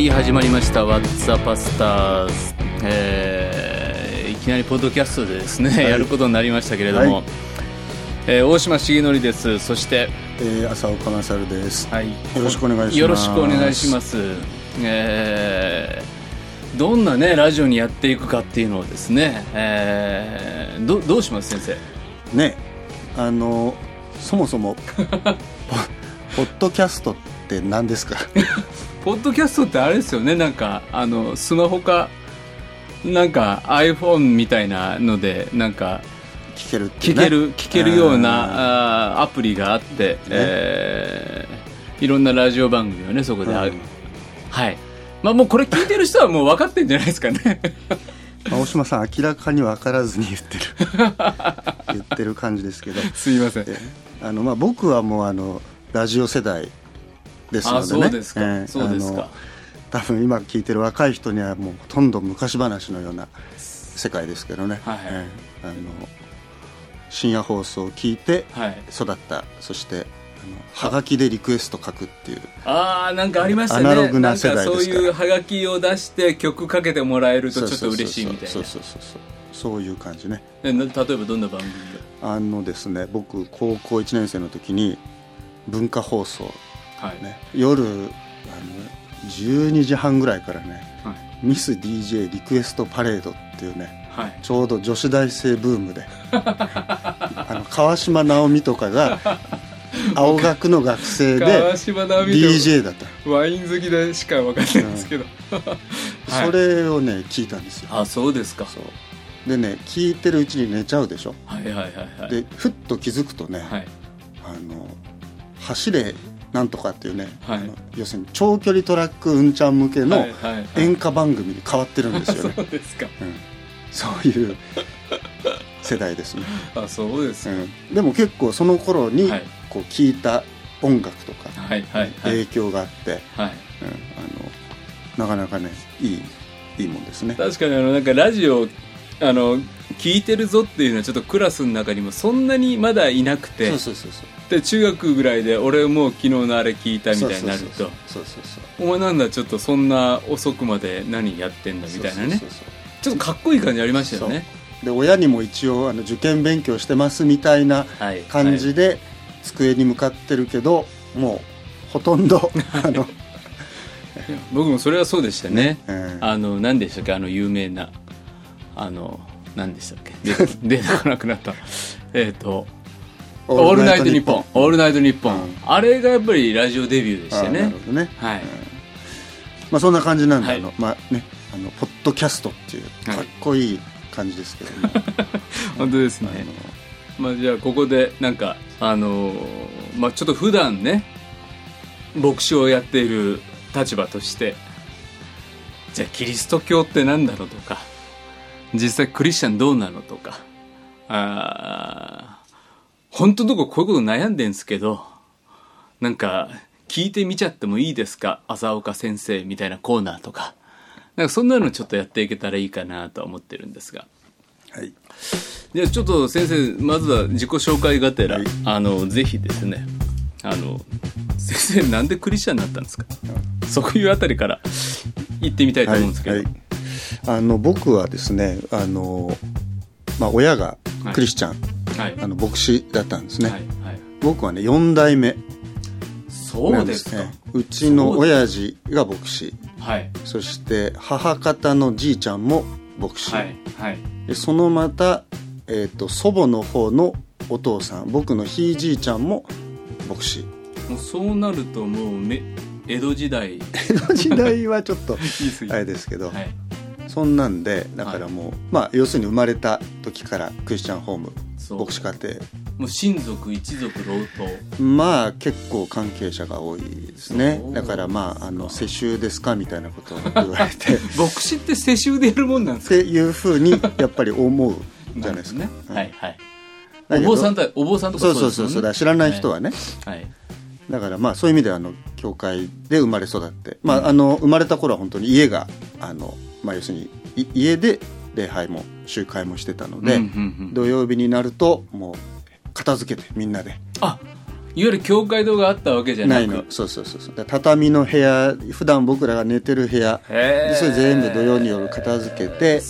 はい始まりました「What's the Pastors」えーいきなりポッドキャストでですね、やることになりましたけれども、はい。えー大島重則です。そして、えー、浅岡勝です。はい、よろしくお願いします。よろしくお願いします。えーどんなねラジオにやっていくかっていうのをですね、えーどどうします先生？ね、あのそもそも ポポッドキャストって何ですか？ポッドキャストってあれですよね。なんかあのスマホかなんか iPhone みたいなのでなんか聞けるね、聞ける、聞けるようあなあーアプリがあって、えーいろんなラジオ番組をねそこであ、うん。はい。まあもうこれ聞いてる人はもう分かってんじゃないですかね。まあ大島さん明らかに分からずに言ってる。言ってる感じですけど、すいません。えあのまあ僕はもうあのラジオ世代ですのあでね。そうですか、えーあのそうですか。多分今聞いてる若い人にはもうほとんど昔話のような世界ですけどね。はい。えーあの深夜放送を聞いてはい。育ったそしてはがきでリクエスト書くっていうああなんかありましたね。アナログな世代ですかそういうハガキを出して曲かけてもらえるとちょっと嬉しいみたいな。そうそうそうそう。そういう感じね。例えばどんな番組あのですね僕高校1年生の時に文化放送、はい、ね、夜あの12時半ぐらいからねはい。ミス DJ リクエストパレードっていうねはい。ちょうど女子大生ブームで あの川島直美とかが 青学の学生で DJ だった、ワイン好きでしか分かんないんですけど、はい。それをね聞いたんですよ。あそうですか。そう。でね聞いてるうちに寝ちゃうでしょ？はいはいはいはい。でふっと気づくとね、はい。あの走れなんとかっていうね、はい。要するに長距離トラックうんちゃん向けの演歌番組に変わってるんですよね、そうですか。うん、そういう世代ですね、あそうです。か、うん、でも結構その頃にはい。こう聞いた音楽とか影響があって、はい。うん、あのなかなかねいいいいもんですね。確かにあのなんかラジオあの聞いてるぞっていうのはちょっとクラスの中にもそんなにまだいなくてそうそうそうそう。で中学ぐらいで俺もう昨日のあれ聞いたみたいになるとそうそうそうそうお前なんだちょっとそんな遅くまで何やってんだみたいなね。そうそうそうちょっとかっこいい感じありましたよね。で親にも一応あの受験勉強してますみたいなはい。感じで机に向かってるけど、もうほとんど あの、僕もそれはそうでしたね。えーあの何でしたっけあの有名なあの何でしたっけ？出てこなくなった。えっと「オールナイトニッポン」「オールナイトニッポン」うんあれがやっぱりラジオデビューでしたあーなるねほどね、はい。まあ、そんな感じなんで、はい。あのまあねあのポッドキャストっていうはいかっこいい感じですけども、本当ですね。まあじゃあここでなんかあのーまあちょっと普段ね牧師をやっている立場としてじゃあキリスト教って何だろうとか実際クリスチャンどうなのとか。あー本当のとここういうこと悩んでんすけどなんか聞いてみちゃってもいいですか？浅岡先生みたいなコーナーとか。なんかそんなのちょっとやっていけたらいいかなとは思ってるんですが。はい。じゃあちょっと先生まずは自己紹介がてら、はい。あのぜひですねあの先生なんでクリスチャンになったんですか、そういうあたりから言ってみたいと思うんですけど、はいはいあの僕はですねあの、まあ、親がクリスチャン、はい。あの牧師だったんですね、はいはい。僕はね4代目そうですすねうちの親父が牧師。はい。そして母方のじいちゃんも牧師、でそのまた、えー、と祖母の方のお父さん僕のひいじいちゃんも牧師。もうそうなるともうめ江戸時代。い江戸時代はちょっと あれですけど、はいそんなんでだからもう、まあ要するに生まれた時からクリスチャンホーム牧師家庭もう親族一族老頭。まあ結構関係者が多いですね。だからまああの世襲ですかみたいなことを言われて。っ 牧師って世襲でやるもんなんですか？ていうふうにやっぱり思うじゃないですか、ね、うんはい。はいお坊さんとお坊さんとかそうそうそうそう。だ知らない人はね、はい。だからまあそういう意味ではあの教会で生まれ育って、まあ、あの生まれた頃は本当に家があの、まあ、要するにい家で礼拝も集会もしてたので、土曜日になるともう片付けてみんなで。あいわゆる教会堂があったわけじゃないの。そうそうそうそう。畳の部屋普段僕らが寝てる部屋。でそれ全部土曜に夜片付けて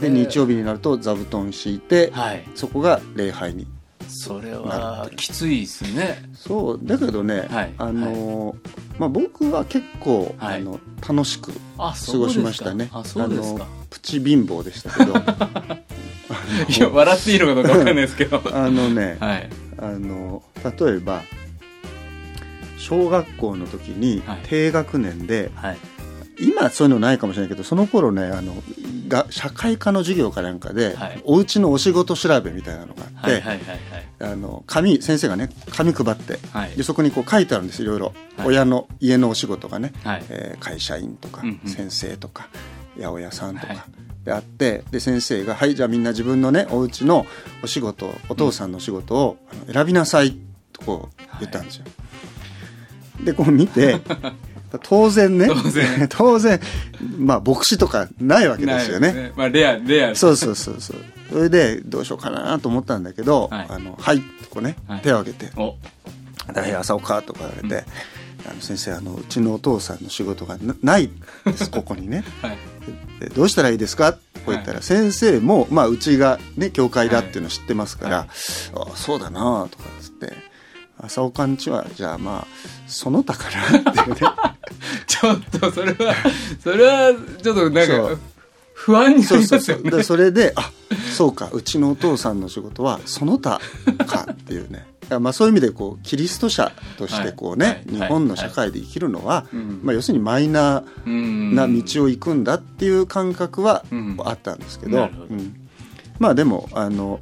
で日曜日になると座布団敷いて、はい。そこが礼拝に。それはきついですね。そうだけどね、はい。あのーまあ、僕は結構、はい。あの楽しくあ過ごしましたね。あのプチ貧乏でしたけど。いや笑っていいのかどうかわかんないですけど。あのね、はい。あの例えば小学校の時にはい。低学年で、はい。今そういうのないかもしれないけどその頃ねあのが社会科の授業かなんかで、はい。お家のお仕事調べみたいなのがあって、はいはいはいはいあの紙先生がね紙配って、はい。でそこにこう書いてあるんですいろいろ、はい。親の家のお仕事がね、はい。えー会社員とか、うんうん。先生とか八百屋さんとか、はい。であってで先生が「はいじゃあみんな自分のねお家のお仕事お父さんのお仕事を選びなさい」とこう言ったんですよ。でこう見て 当然ね。当然。当然。まあ牧師とかないわけですよね。ないまあレアレア。そうそうそうそう。それでどうしようかなと思ったんだけど「はい。あのはい」とこうね、はい。手を挙げて。お「誰朝岡」とか言われて「あの先生あのうちのお父さんの仕事がなないんです ここにね。はい。でどうしたらいいですか?」ってこう言ったら、先生も、まあ、うちがね教会だっていうの知ってますから「はあそうだな」とかっつって「朝岡んちはじゃあまあその他かな」っていうね。ちょっとそれはそれはちょっとなんかそう。不安になそうりそうそうますよねでそれであそうかうちのお父さんの仕事はその他かっていうね。まあそういう意味でこうキリスト者としてこうね、はい。はい。日本の社会で生きるのは、うん。まあ、要するにマイナうん。ーな道を行くんだっていう感覚はうん。あったんですけど。うん。まあでもあの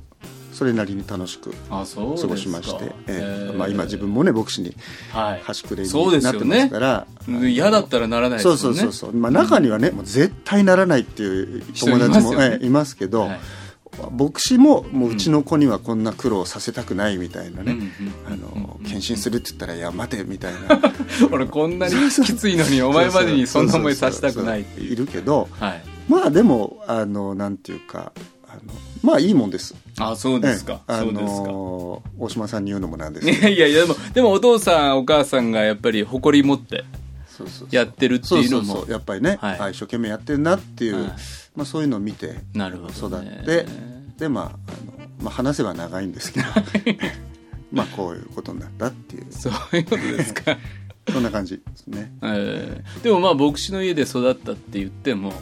それなりに楽しく過ごしまして、えまあ、今自分もね牧師にはい。端くれにそうですなってますから。嫌だったらならないですそうんそうそうそう、まあ、中にはね、もう絶対ならないっていう友達も人いますいますけど、はい牧師ももううちの子にはこんな苦労させたくないみたいなね、あの献身するって言ったら「いや待て」みたいな。俺こんなにきついのにお前までにそんな思いさせたくないっているけどはい。まあでもあのなんていうかあのまあいいもんです。あそうですか。ええ。あそうですか。の大島さんに言うのもなんですいけど。やいやいやでもでもお父さんお母さんがやっぱり誇り持ってやってるっていうのも。そうそうやっぱりね、はい。あ一生懸命やってるなっていう、はい。まあ、そういうのを見てなるほ育ど、ね、ってでまああの、まあ、話せば長いんですけど。まあこういうことになったっていう。そういうことですか。そんな感じですね。えーでもまあ牧師の家で育ったって言っても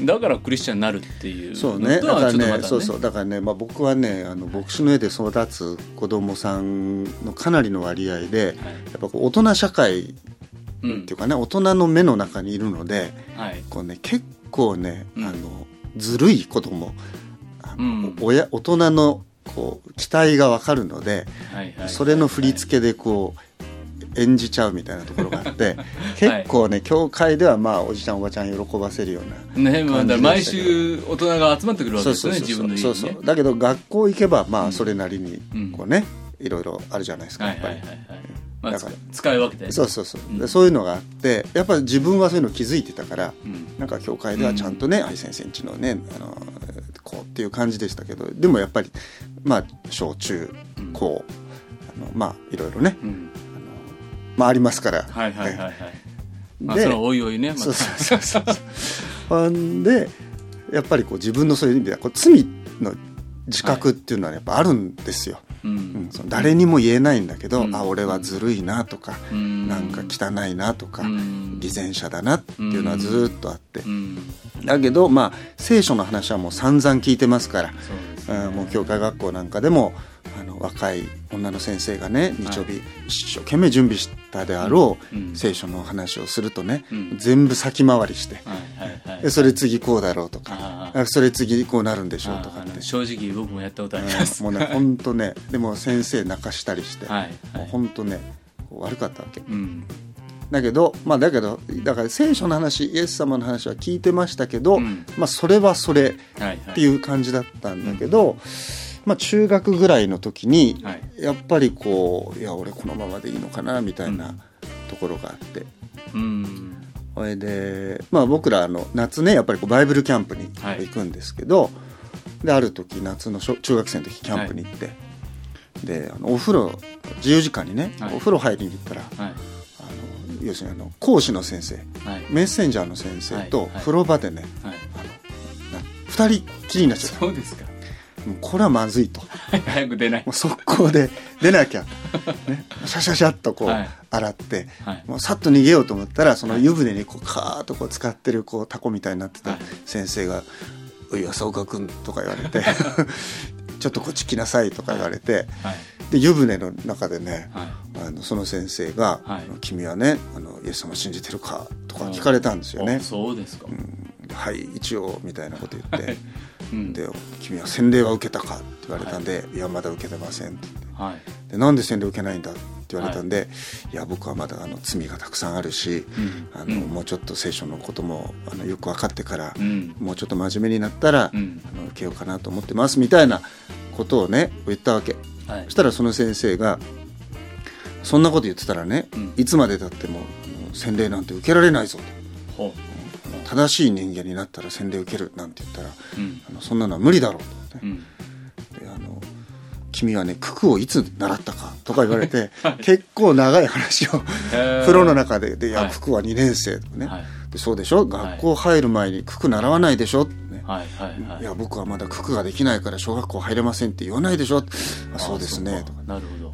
だからクリスチャンになるっていうそうね。だからねねそうそう。だからね、まあ、僕はねあの牧師の家で育つ子供さんのかなりの割合で、やっぱこう大人社会うんっていうかね大人の目の中にいるのではい。こう、ね、結構ね、うん。あのずるい子供あの、うん。親大人のこう期待が分かるので、はいはい。それの振り付けでこう演じちゃうみたいなところがあって 結構ね教会ではまあおじちゃんおばちゃん喜ばせるようなね毎週大人が集まってくるわけですよね自分の家にね。そうそう。だけど学校行けばまうん。あそれなりにうんこうねいろいろあるじゃないですかやっぱり。はいだから。つ使い分けてそうそうそう。うん。でそういうのがあってやっぱり自分はそういうの気づいてたからうん。なんか教会ではちゃんとね愛先生んちのねあのこうっていう感じでしたけどでもやっぱりまあ小中うん。高あのまあいろいろねうんまあありますから。はいはいはいはい。まあでそのおいおいねまた。そうそうそうそう。ほんでやっぱりこう自分のそういう意味ではこう罪の自覚っていうのはやっぱあるんですよ、ううん。ん、その誰にも言えないんだけど、うん。あ俺はずるいなとか、うん。なんか汚いなとか、うん。偽善者だなっていうのはずーっとあって、うん。だけどまあ聖書の話はもう散々聞いてますから、そうんもう教会学校なんかでもあの若い女の先生がね日曜日一生懸命準備したであろう、うん。聖書の話をするとね、うん。全部先回りして、それ次こうだろうとかそれ次こうなるんでしょうとかって。正直僕もやったことあります。うんもうね 本当ねでも先生泣かしたりして、はいもうはい本当ね悪かったわけ。うんだけどまあだけどだから聖書の話イエス様の話は聞いてましたけど、うん。まあそれはそれはいはい。っていう感じだったんだけど、まあ中学ぐらいの時に、はい。やっぱりこういや俺このままでいいのかなみたいなところがあって。うん。それで、まあ、僕らあの夏ねやっぱりこうバイブルキャンプにはい。行くんですけど、である時夏の小中学生の時キャンプに行って、であのお風呂自由時間にね、はい。お風呂入りに行ったら要するにあの講師の先生はい。メッセンジャーの先生とはいはい。風呂場でね、はい。な2人きりになっちゃった。そうですか。もうこれはまずいと。も早く出ない。う速攻で出なきゃ、ね、シャシャシャっとこうはい。洗って、はい。もうさっと逃げようと思ったらその湯船にこうカーッとこう使ってるこうタコみたいになってたはい。先生が「おい浅岡君」とか言われて 「ちょっとこっち来なさい」とか言われてはいで湯船の中でねはい。あのその先生がはい「君はねあのイエス様信じてるか?」とか聞かれたんですよね。あ。そうですか。ではい一応みたいなこと言って。うん。で「君は洗礼は受けたか?」って言われたんで「い。やまだ受けてません」って言って。はい。でなんで洗礼受けないんだって言われたんで、い、や僕はまだあの罪がたくさんあるし、うん。あのうん。もうちょっと聖書のこともあのよく分かってから、うん。もうちょっと真面目になったら、うん。あの受けようかなと思ってますみたいなことをね言ったわけはい。そしたらその先生が「そんなこと言ってたらね、うん。いつまでたっても洗礼なんて受けられないぞ」と。ほ正しい人間になったら洗礼受けるなんて言ったらう。うん。あのそんなのは無理だろうと、ねうん。であの君はね九九をいつ習ったかとか言われて、はい。結構長い話を風呂の中で「でいはい。や九九は2年生」とかね、はい。でそうでしょ？学校入る前に九九習わないでしょ、ねはいはいはい。いや僕はまだ九九ができないから小学校入れませんって言わないでしょあそうですね。とか。なるほ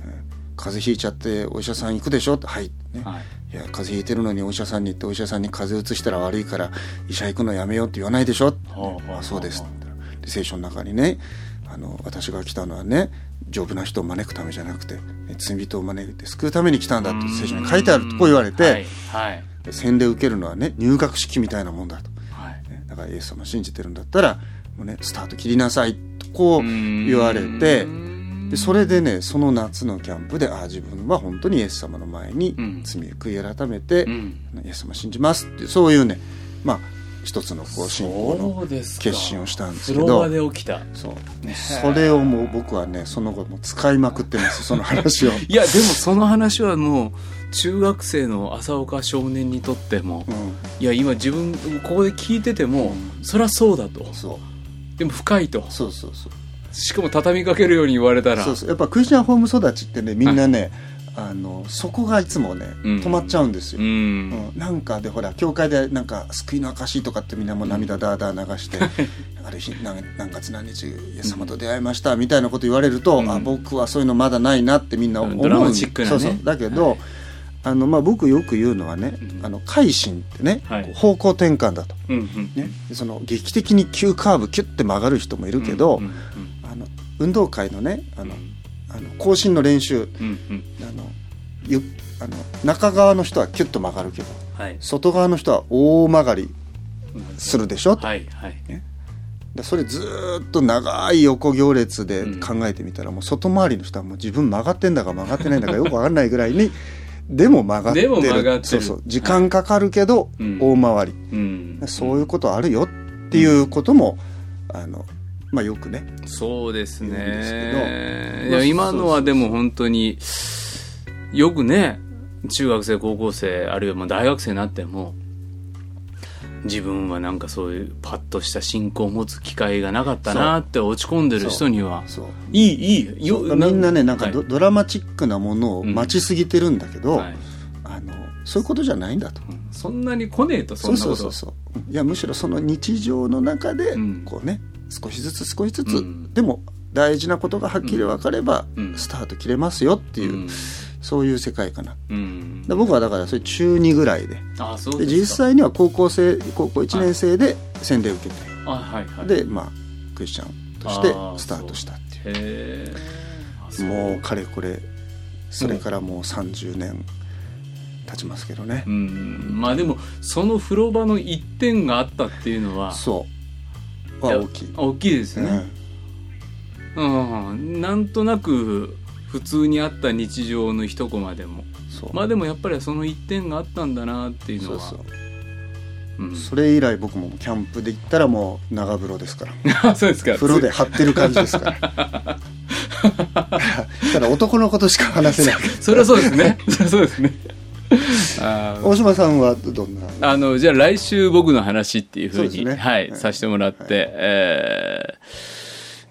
風邪ひいちゃってお医者さん行くでしょはい、ね。どはい。いや風邪ひいてるのにお医者さんに行ってお医者さんに風邪うつしたら悪いから医者行くのやめようって言わないでしょほうほうあそうですで聖書の中にねあの私が来たのはね丈夫な人を招くためじゃなくて、ね罪人を招いて救うために来たんだって聖書に書いてあるとこう言われて、はい。はい。で洗礼受けるのはね入学式みたいなもんだと、だからイエス様信じてるんだったらもうねスタート切りなさいとこう言われてでそれでねその夏のキャンプでああ自分は本当にイエス様の前にうん。罪を悔い改めて、うん。イエス様信じますってそういうねまあ一つのこう信仰そのうですか。決心をしたんですけど風呂場で起きた。そう。ね。それをもう僕はねその後もう使いまくってます その話を。いやでもその話はもう中学生の浅岡少年にとってもうん、いや今自分ここで聞いててもそりゃそうだと。そう。でも深いと。そうそうそう。しかも畳みかけるように言われたら。そうそう。やっぱクリスチャンホーム育ちってねみんなね、あのそこがいつもねうん。止まっちゃうんですよ、ううん。んなんかでほら教会でなんか救いの証とかってみんなもう涙だーだー流して、ある日何何月何日イエス様と出会いましたみたいなこと言われると、うん。あ僕はそういうのまだないなってみんな思うね。そうそう。だけど、はい。あのまあ、僕よく言うのはね、うん。あの改心ってね、はい。方向転換だと、ね、でその劇的に急カーブキュッて曲がる人もいるけど、あの運動会のねあのあの更新の練習うんうん。あのゆあの中側の人はキュッと曲がるけどはい。外側の人は大曲がりするでしょ、はいはい。でそれずーっと長い横行列で考えてみたら、もう外回りの人はもう自分曲がってんだか曲がってないんだか よくわかんないぐらいにでも曲がってる。でも曲がってる。そうそう。時間かかるけどうん大回り、うん。そういうことあるよっていうことも、あのまあよくね。そうですね。いまあや今のはでも本当によくね中学生高校生あるいはもう大学生になっても自分はなんかそういうパッとした信仰を持つ機会がなかったなって落ち込んでる人にはそう。いいいいそう。みんなねなんかド,、はい。ドラマチックなものを待ちすぎてるんだけど、はい。あのそういうことじゃないんだと。そんなに来ねえとそんなこと。そうそうそうそう。いやむしろその日常の中でうん。こうね、少しずつ少しずつ、うん。でも大事なことがはっきり分かれば、うん。スタート切れますよっていう、うん。そういう世界かな。うん。で僕はだからそれ中2ぐらいでで実際には高校生高校1年生で洗礼を受けて、あはいはい。でまあクリスチャンとしてスタートしたっていう。もうかれこれそれからもう30年経ちますけどね。う、ん。まあでもその風呂場の一点があったっていうのはそうは大きい、大きいですね、うん、なんとなく普通にあった日常の一コマでも。まあでもやっぱりその一点があったんだなっていうのは。そうそう。うん。それ以来僕もキャンプで行ったらもう長風呂ですから。あそうですか。風呂で張ってる感じですから。ただ男のことしか話せない。それはそうですね。それはそうですね大島さんはどんな？あのじゃあ来週僕の話っていうふうにね。はい、はい。させてもらって、えー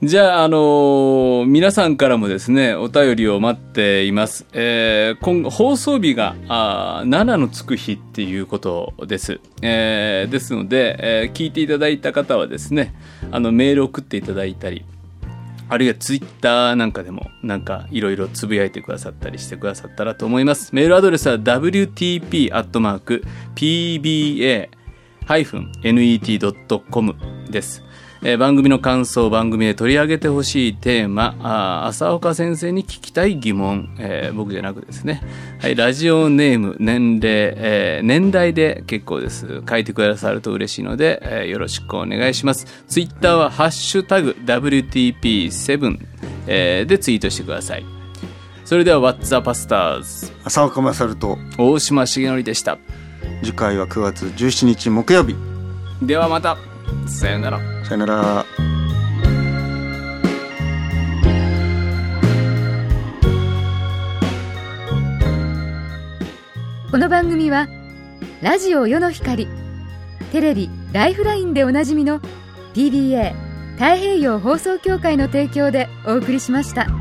じゃああのーの皆さんからもですねお便りを待っています、えー、今放送日があ7のつく日っていうことです、えー、ですので、えー、聞いていただいた方はですねあのメール送っていただいたりあるいはツイッターなんかでもなんかいろいろつぶやいてくださったりしてくださったらと思います。メールアドレスは wtp.pba-net.com です。えー、番組の感想、番組で取り上げてほしいテーマ、あ浅岡先生に聞きたい疑問、えー、僕じゃなくですね、はい、ラジオネーム、年齢、えー、年代で結構です。書いてくださると嬉しいので、えー、よろしくお願いします。ツイッターは、ハッシュタグ、WTP7、えー、でツイートしてください。それでは、What's the Pastors? 浅岡勝と大島重則でした。次回は9月17日木曜日。ではまた。さよならさよならこの番組はラジオ世の光テレビ「ライフライン」でおなじみの PBA 太平洋放送協会の提供でお送りしました。